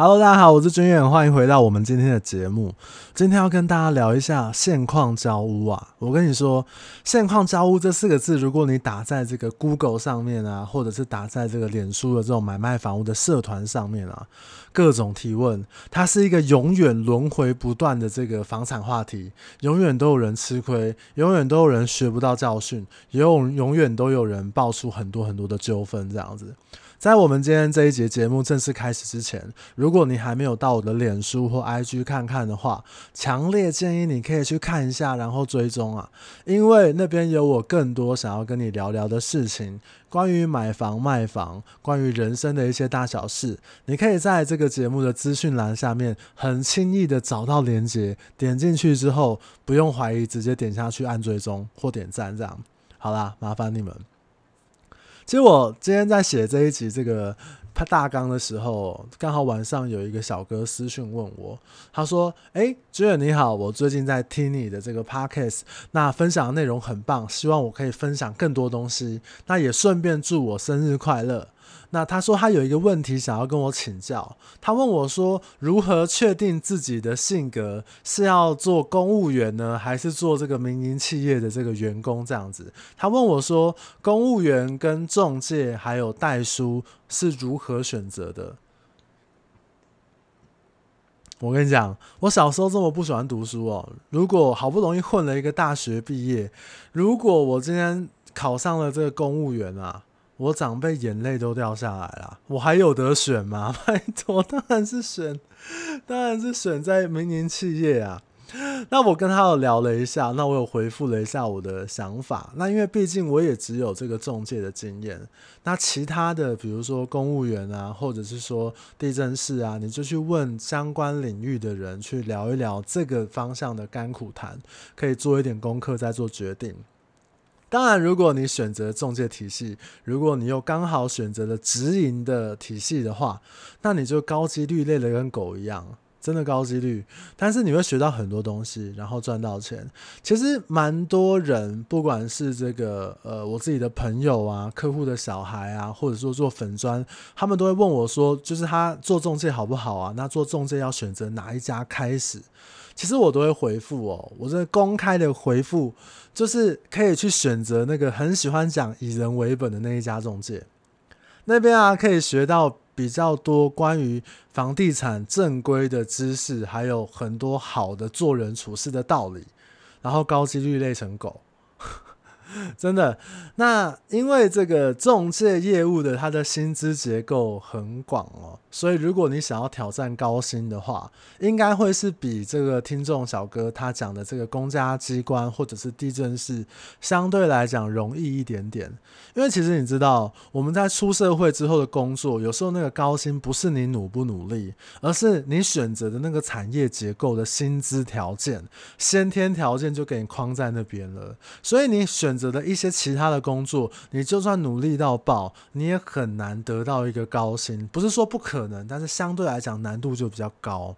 Hello，大家好，我是军远，欢迎回到我们今天的节目。今天要跟大家聊一下现况交屋啊。我跟你说，现况交屋这四个字，如果你打在这个 Google 上面啊，或者是打在这个脸书的这种买卖房屋的社团上面啊，各种提问，它是一个永远轮回不断的这个房产话题，永远都有人吃亏，永远都有人学不到教训，也永永远都有人爆出很多很多的纠纷，这样子。在我们今天这一节节目正式开始之前，如果你还没有到我的脸书或 IG 看看的话，强烈建议你可以去看一下，然后追踪啊，因为那边有我更多想要跟你聊聊的事情，关于买房卖房，关于人生的一些大小事，你可以在这个节目的资讯栏下面很轻易的找到连接，点进去之后不用怀疑，直接点下去按追踪或点赞，这样。好啦，麻烦你们。其实我今天在写这一集这个大纲的时候，刚好晚上有一个小哥私讯问我，他说：“诶，Jay 你好，我最近在听你的这个 Podcast，那分享的内容很棒，希望我可以分享更多东西，那也顺便祝我生日快乐。”那他说他有一个问题想要跟我请教，他问我说，如何确定自己的性格是要做公务员呢，还是做这个民营企业的这个员工这样子？他问我说，公务员跟中介还有代书是如何选择的？我跟你讲，我小时候这么不喜欢读书哦，如果好不容易混了一个大学毕业，如果我今天考上了这个公务员啊。我长辈眼泪都掉下来了，我还有得选吗？拜托，当然是选，当然是选在民营企业啊。那我跟他有聊了一下，那我有回复了一下我的想法。那因为毕竟我也只有这个中介的经验，那其他的比如说公务员啊，或者是说地政士啊，你就去问相关领域的人去聊一聊这个方向的甘苦谈，可以做一点功课再做决定。当然，如果你选择中介体系，如果你又刚好选择了直营的体系的话，那你就高几率累得跟狗一样，真的高几率。但是你会学到很多东西，然后赚到钱。其实蛮多人，不管是这个呃我自己的朋友啊、客户的小孩啊，或者说做粉专，他们都会问我说，就是他做中介好不好啊？那做中介要选择哪一家开始？其实我都会回复哦，我这公开的回复就是可以去选择那个很喜欢讲以人为本的那一家中介，那边啊可以学到比较多关于房地产正规的知识，还有很多好的做人处事的道理，然后高几率累成狗。真的，那因为这个中介业务的它的薪资结构很广哦，所以如果你想要挑战高薪的话，应该会是比这个听众小哥他讲的这个公家机关或者是地政士相对来讲容易一点点。因为其实你知道，我们在出社会之后的工作，有时候那个高薪不是你努不努力，而是你选择的那个产业结构的薪资条件，先天条件就给你框在那边了，所以你选。择择的一些其他的工作，你就算努力到爆，你也很难得到一个高薪。不是说不可能，但是相对来讲难度就比较高。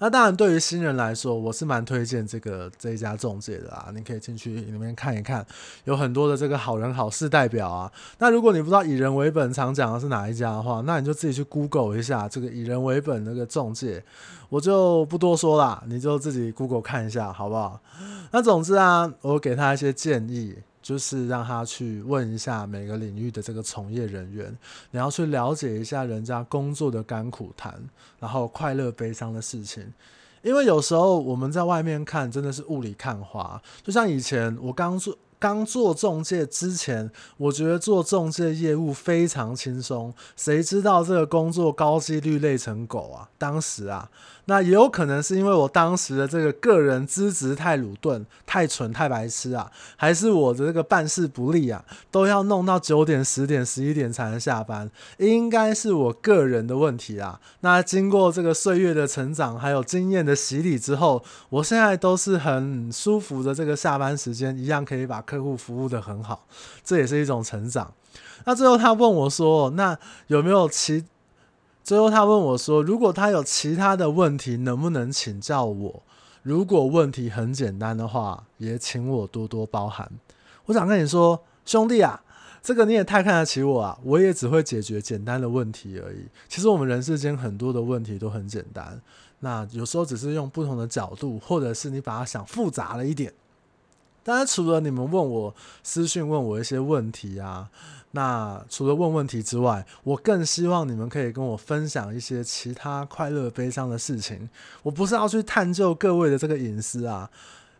那当然，对于新人来说，我是蛮推荐这个这一家中介的啊。你可以进去里面看一看，有很多的这个好人好事代表啊。那如果你不知道以人为本常讲的是哪一家的话，那你就自己去 Google 一下这个以人为本那个中介，我就不多说啦，你就自己 Google 看一下，好不好？那总之啊，我给他一些建议。就是让他去问一下每个领域的这个从业人员，你要去了解一下人家工作的甘苦谈，然后快乐悲伤的事情。因为有时候我们在外面看真的是雾里看花，就像以前我刚做刚做中介之前，我觉得做中介业务非常轻松，谁知道这个工作高几率累成狗啊！当时啊。那也有可能是因为我当时的这个个人资质太鲁钝、太蠢、太白痴啊，还是我的这个办事不力啊，都要弄到九点、十点、十一点才能下班，应该是我个人的问题啊。那经过这个岁月的成长，还有经验的洗礼之后，我现在都是很舒服的，这个下班时间一样可以把客户服务的很好，这也是一种成长。那最后他问我说：“那有没有其？”最后，他问我说：“如果他有其他的问题，能不能请教我？如果问题很简单的话，也请我多多包涵。”我想跟你说，兄弟啊，这个你也太看得起我啊！我也只会解决简单的问题而已。其实我们人世间很多的问题都很简单，那有时候只是用不同的角度，或者是你把它想复杂了一点。当然，除了你们问我私讯问我一些问题啊，那除了问问题之外，我更希望你们可以跟我分享一些其他快乐、悲伤的事情。我不是要去探究各位的这个隐私啊。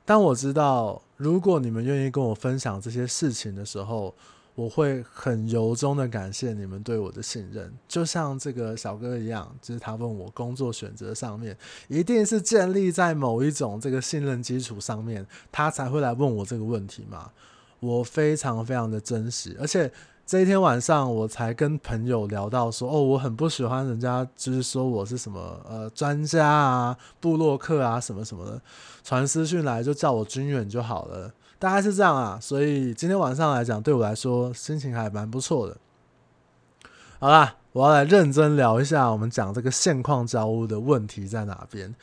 当我知道，如果你们愿意跟我分享这些事情的时候，我会很由衷的感谢你们对我的信任。就像这个小哥一样，就是他问我工作选择上面，一定是建立在某一种这个信任基础上面，他才会来问我这个问题嘛。我非常非常的珍惜，而且。这一天晚上，我才跟朋友聊到说，哦，我很不喜欢人家就是说我是什么呃专家啊、布洛克啊什么什么的，传私讯来就叫我军远就好了，大概是这样啊。所以今天晚上来讲，对我来说心情还蛮不错的。好啦。我要来认真聊一下，我们讲这个现况交屋的问题在哪边？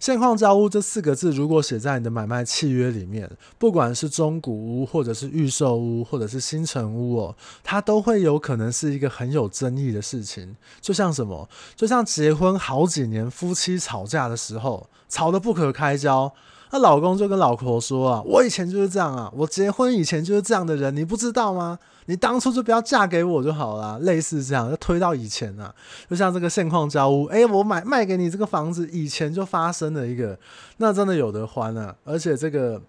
现况交屋这四个字，如果写在你的买卖契约里面，不管是中古屋，或者是预售屋，或者是新成屋哦，它都会有可能是一个很有争议的事情。就像什么？就像结婚好几年，夫妻吵架的时候，吵得不可开交。她老公就跟老婆说啊，我以前就是这样啊，我结婚以前就是这样的人，你不知道吗？你当初就不要嫁给我就好了，类似这样，就推到以前啊，就像这个现况交屋，诶，我买卖给你这个房子，以前就发生了一个，那真的有得欢啊，而且这个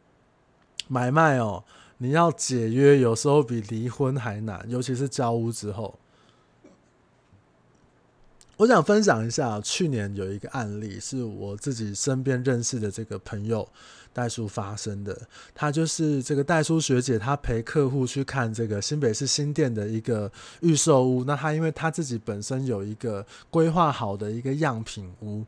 买卖哦，你要解约，有时候比离婚还难，尤其是交屋之后。我想分享一下，去年有一个案例，是我自己身边认识的这个朋友代书发生的。他就是这个代书学姐，她陪客户去看这个新北市新店的一个预售屋。那他因为他自己本身有一个规划好的一个样品屋，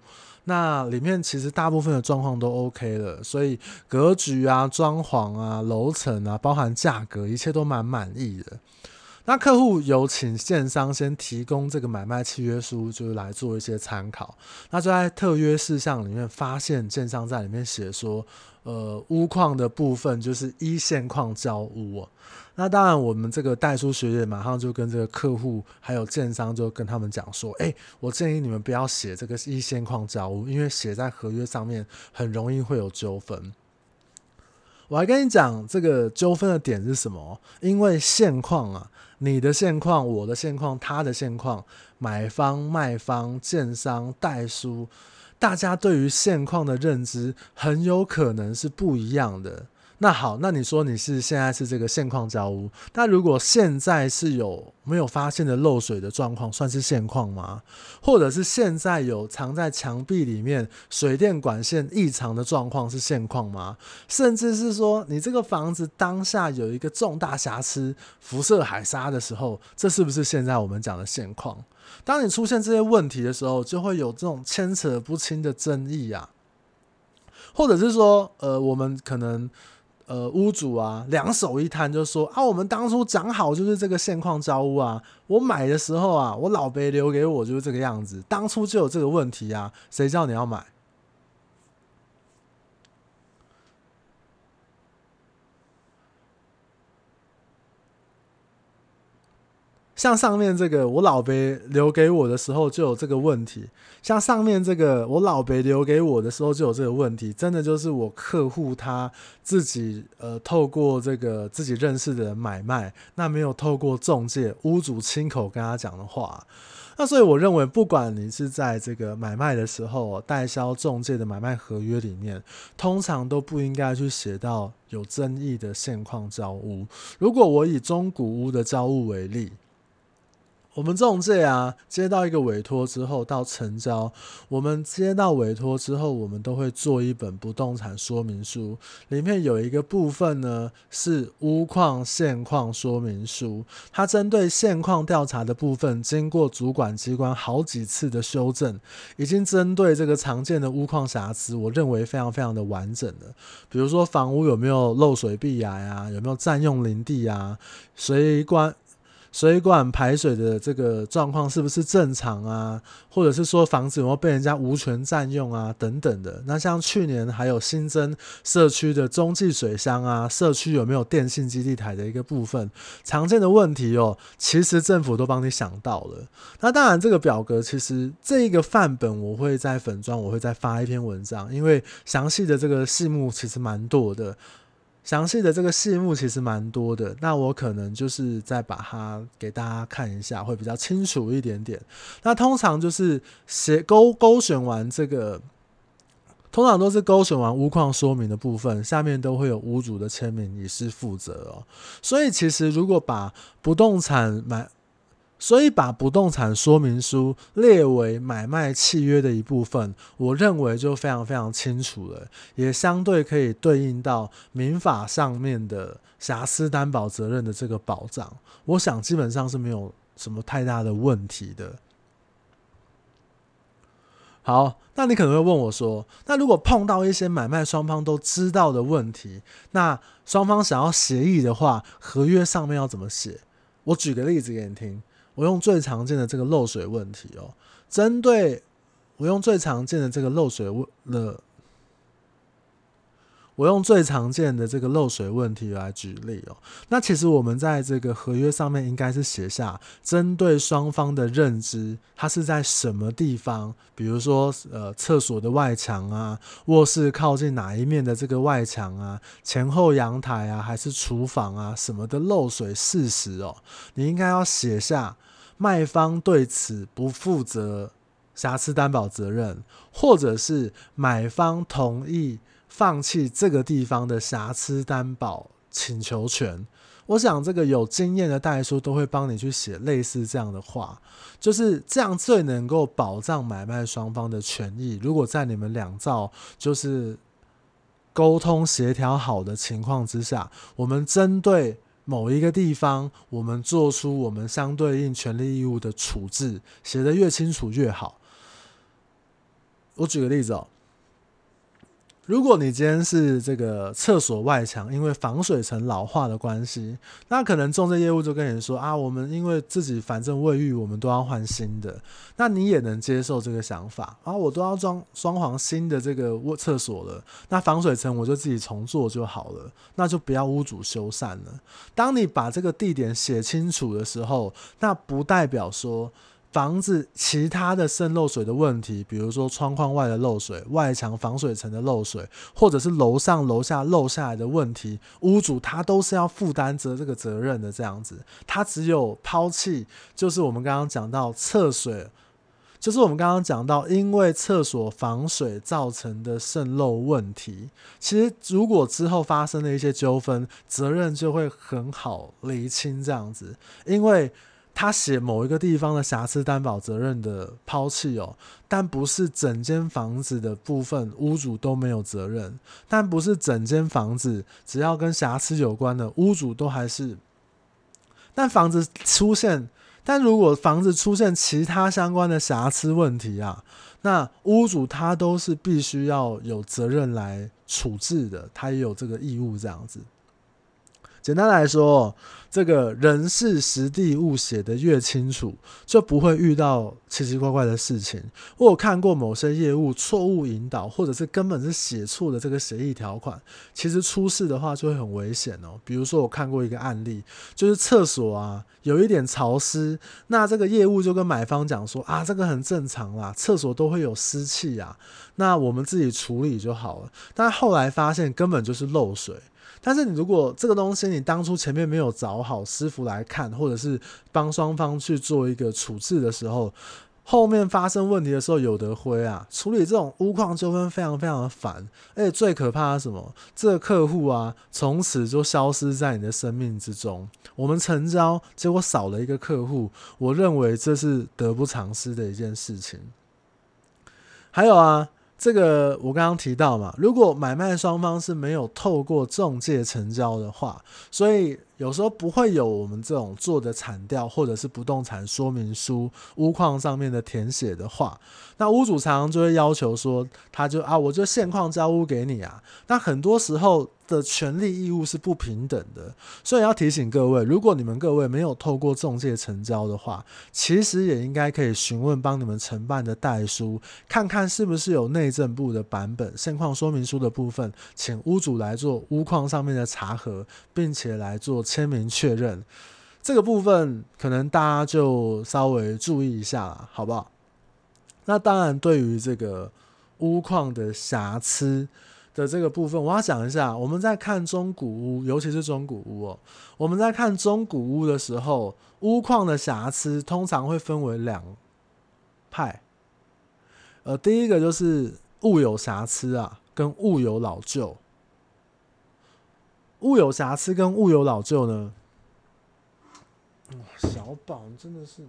那里面其实大部分的状况都 OK 了，所以格局啊、装潢啊、楼层啊，包含价格，一切都蛮满意的。那客户有请建商先提供这个买卖契约书，就是来做一些参考。那就在特约事项里面发现，建商在里面写说，呃，屋况的部分就是一线框交屋。那当然，我们这个代书学姐马上就跟这个客户还有建商就跟他们讲说，哎，我建议你们不要写这个一线框交屋，因为写在合约上面很容易会有纠纷。我还跟你讲这个纠纷的点是什么？因为现况啊。你的现况、我的现况、他的现况，买方、卖方、建商、代书，大家对于现况的认知很有可能是不一样的。那好，那你说你是现在是这个现况交屋，那如果现在是有没有发现的漏水的状况，算是现况吗？或者是现在有藏在墙壁里面水电管线异常的状况是现况吗？甚至是说你这个房子当下有一个重大瑕疵，辐射海沙的时候，这是不是现在我们讲的现况？当你出现这些问题的时候，就会有这种牵扯不清的争议啊，或者是说，呃，我们可能。呃，屋主啊，两手一摊就说啊，我们当初讲好就是这个现况招屋啊，我买的时候啊，我老伯留给我就是这个样子，当初就有这个问题啊，谁叫你要买？像上面这个，我老伯留给我的时候就有这个问题。像上面这个，我老伯留给我的时候就有这个问题。真的就是我客户他自己呃，透过这个自己认识的人买卖，那没有透过中介，屋主亲口跟他讲的话。那所以我认为，不管你是在这个买卖的时候，代销中介的买卖合约里面，通常都不应该去写到有争议的现况交屋。如果我以中古屋的交屋为例。我们中介啊，接到一个委托之后到成交，我们接到委托之后，我们都会做一本不动产说明书，里面有一个部分呢是屋况现况说明书，它针对现况调查的部分，经过主管机关好几次的修正，已经针对这个常见的屋况瑕疵，我认为非常非常的完整的，比如说房屋有没有漏水壁癌啊，有没有占用林地啊，水管。水管排水的这个状况是不是正常啊？或者是说房子有没有被人家无权占用啊？等等的。那像去年还有新增社区的中继水箱啊，社区有没有电信基地台的一个部分，常见的问题哦，其实政府都帮你想到了。那当然，这个表格其实这一个范本我会在粉专，我会再发一篇文章，因为详细的这个细目其实蛮多的。详细的这个细目其实蛮多的，那我可能就是再把它给大家看一下，会比较清楚一点点。那通常就是写勾勾选完这个，通常都是勾选完屋况说明的部分，下面都会有屋主的签名也是负责哦。所以其实如果把不动产买所以，把不动产说明书列为买卖契约的一部分，我认为就非常非常清楚了，也相对可以对应到民法上面的瑕疵担保责任的这个保障。我想基本上是没有什么太大的问题的。好，那你可能会问我说，那如果碰到一些买卖双方都知道的问题，那双方想要协议的话，合约上面要怎么写？我举个例子给你听。我用最常见的这个漏水问题哦，针对我用最常见的这个漏水问了，我用最常见的这个漏水问题来举例哦。那其实我们在这个合约上面应该是写下，针对双方的认知，它是在什么地方？比如说，呃，厕所的外墙啊，卧室靠近哪一面的这个外墙啊，前后阳台啊，还是厨房啊，什么的漏水事实哦，你应该要写下。卖方对此不负责瑕疵担保责任，或者是买方同意放弃这个地方的瑕疵担保请求权。我想这个有经验的代书都会帮你去写类似这样的话，就是这样最能够保障买卖双方的权益。如果在你们两造就是沟通协调好的情况之下，我们针对。某一个地方，我们做出我们相对应权利义务的处置，写的越清楚越好。我举个例子哦。如果你今天是这个厕所外墙，因为防水层老化的关系，那可能中介业务就跟你说啊，我们因为自己反正卫浴我们都要换新的，那你也能接受这个想法啊，我都要装装潢新的这个卧厕所了，那防水层我就自己重做就好了，那就不要屋主修缮了。当你把这个地点写清楚的时候，那不代表说。房子其他的渗漏水的问题，比如说窗框外的漏水、外墙防水层的漏水，或者是楼上楼下漏下来的问题，屋主他都是要负担责这个责任的。这样子，他只有抛弃，就是我们刚刚讲到厕水，就是我们刚刚讲到因为厕所防水造成的渗漏问题。其实如果之后发生了一些纠纷，责任就会很好厘清。这样子，因为。他写某一个地方的瑕疵担保责任的抛弃哦，但不是整间房子的部分屋主都没有责任，但不是整间房子只要跟瑕疵有关的屋主都还是，但房子出现，但如果房子出现其他相关的瑕疵问题啊，那屋主他都是必须要有责任来处置的，他也有这个义务这样子。简单来说，这个人事实地物写的越清楚，就不会遇到奇奇怪怪的事情。我有看过某些业务错误引导，或者是根本是写错的这个协议条款，其实出事的话就会很危险哦。比如说，我看过一个案例，就是厕所啊有一点潮湿，那这个业务就跟买方讲说啊，这个很正常啦，厕所都会有湿气啊，那我们自己处理就好了。但后来发现根本就是漏水。但是你如果这个东西你当初前面没有找好师傅来看，或者是帮双方去做一个处置的时候，后面发生问题的时候有得灰啊！处理这种屋况纠纷非常非常的烦，而且最可怕的是什么？这个客户啊，从此就消失在你的生命之中。我们成交，结果少了一个客户，我认为这是得不偿失的一件事情。还有啊。这个我刚刚提到嘛，如果买卖双方是没有透过中介成交的话，所以有时候不会有我们这种做的产调或者是不动产说明书屋况上面的填写的话，那屋主常常就会要求说，他就啊，我就现况交屋给你啊。那很多时候的权利义务是不平等的，所以要提醒各位，如果你们各位没有透过中介成交的话，其实也应该可以询问帮你们承办的代书，看看是不是有内政部的版本现况说明书的部分，请屋主来做屋况上面的查核，并且来做。签名确认这个部分，可能大家就稍微注意一下了，好不好？那当然，对于这个屋况的瑕疵的这个部分，我要讲一下。我们在看中古屋，尤其是中古屋哦，我们在看中古屋的时候，屋况的瑕疵通常会分为两派。呃，第一个就是物有瑕疵啊，跟物有老旧。物有瑕疵跟物有老旧呢？小宝真的是。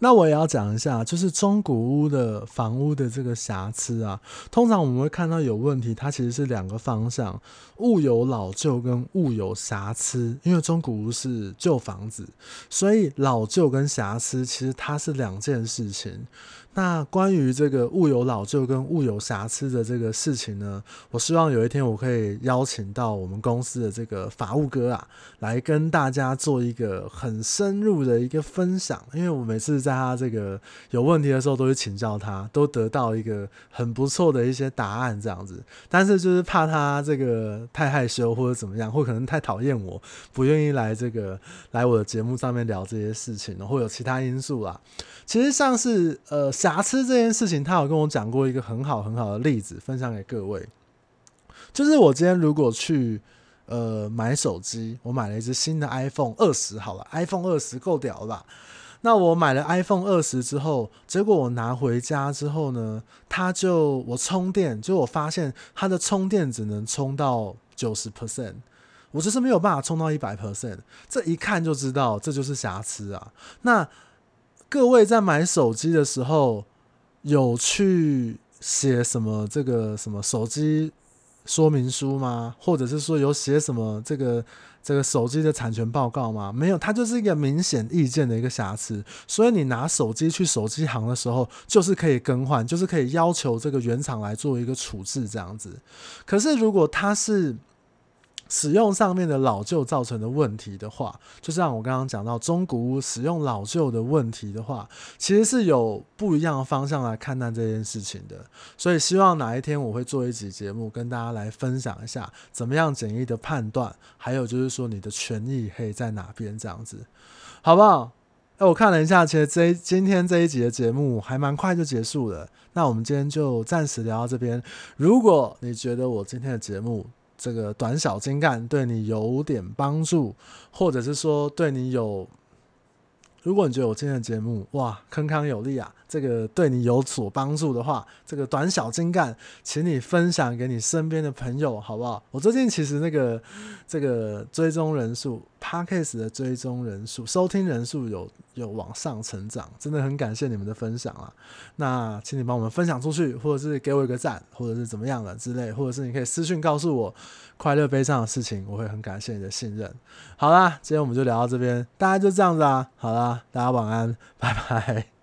那我也要讲一下，就是中古屋的房屋的这个瑕疵啊，通常我们会看到有问题，它其实是两个方向：物有老旧跟物有瑕疵。因为中古屋是旧房子，所以老旧跟瑕疵其实它是两件事情。那关于这个物有老旧跟物有瑕疵的这个事情呢，我希望有一天我可以邀请到我们公司的这个法务哥啊，来跟大家做一个很深入的一个分享。因为我每次在他这个有问题的时候，都会请教他，都得到一个很不错的一些答案这样子。但是就是怕他这个太害羞或者怎么样，或可能太讨厌我，不愿意来这个来我的节目上面聊这些事情，或有其他因素啦。其实像是呃。瑕疵这件事情，他有跟我讲过一个很好很好的例子，分享给各位。就是我今天如果去呃买手机，我买了一支新的 iPhone 二十，好了，iPhone 二十够屌了吧？那我买了 iPhone 二十之后，结果我拿回家之后呢，它就我充电，就我发现它的充电只能充到九十 percent，我就是没有办法充到一百 percent，这一看就知道这就是瑕疵啊。那各位在买手机的时候，有去写什么这个什么手机说明书吗？或者是说有写什么这个这个手机的产权报告吗？没有，它就是一个明显意见的一个瑕疵。所以你拿手机去手机行的时候，就是可以更换，就是可以要求这个原厂来做一个处置这样子。可是如果它是使用上面的老旧造成的问题的话，就像我刚刚讲到中古屋使用老旧的问题的话，其实是有不一样的方向来看待这件事情的。所以希望哪一天我会做一集节目，跟大家来分享一下怎么样简易的判断，还有就是说你的权益可以在哪边这样子，好不好？哎，我看了一下，其实这今天这一集的节目还蛮快就结束了。那我们今天就暂时聊到这边。如果你觉得我今天的节目，这个短小精干对你有点帮助，或者是说对你有，如果你觉得我今天的节目哇铿锵有力啊，这个对你有所帮助的话，这个短小精干，请你分享给你身边的朋友，好不好？我最近其实那个这个追踪人数。Podcast 的追踪人数、收听人数有有往上成长，真的很感谢你们的分享啊！那请你帮我们分享出去，或者是给我一个赞，或者是怎么样的之类，或者是你可以私信告诉我快乐悲伤的事情，我会很感谢你的信任。好啦，今天我们就聊到这边，大家就这样子啊！好啦，大家晚安，拜拜。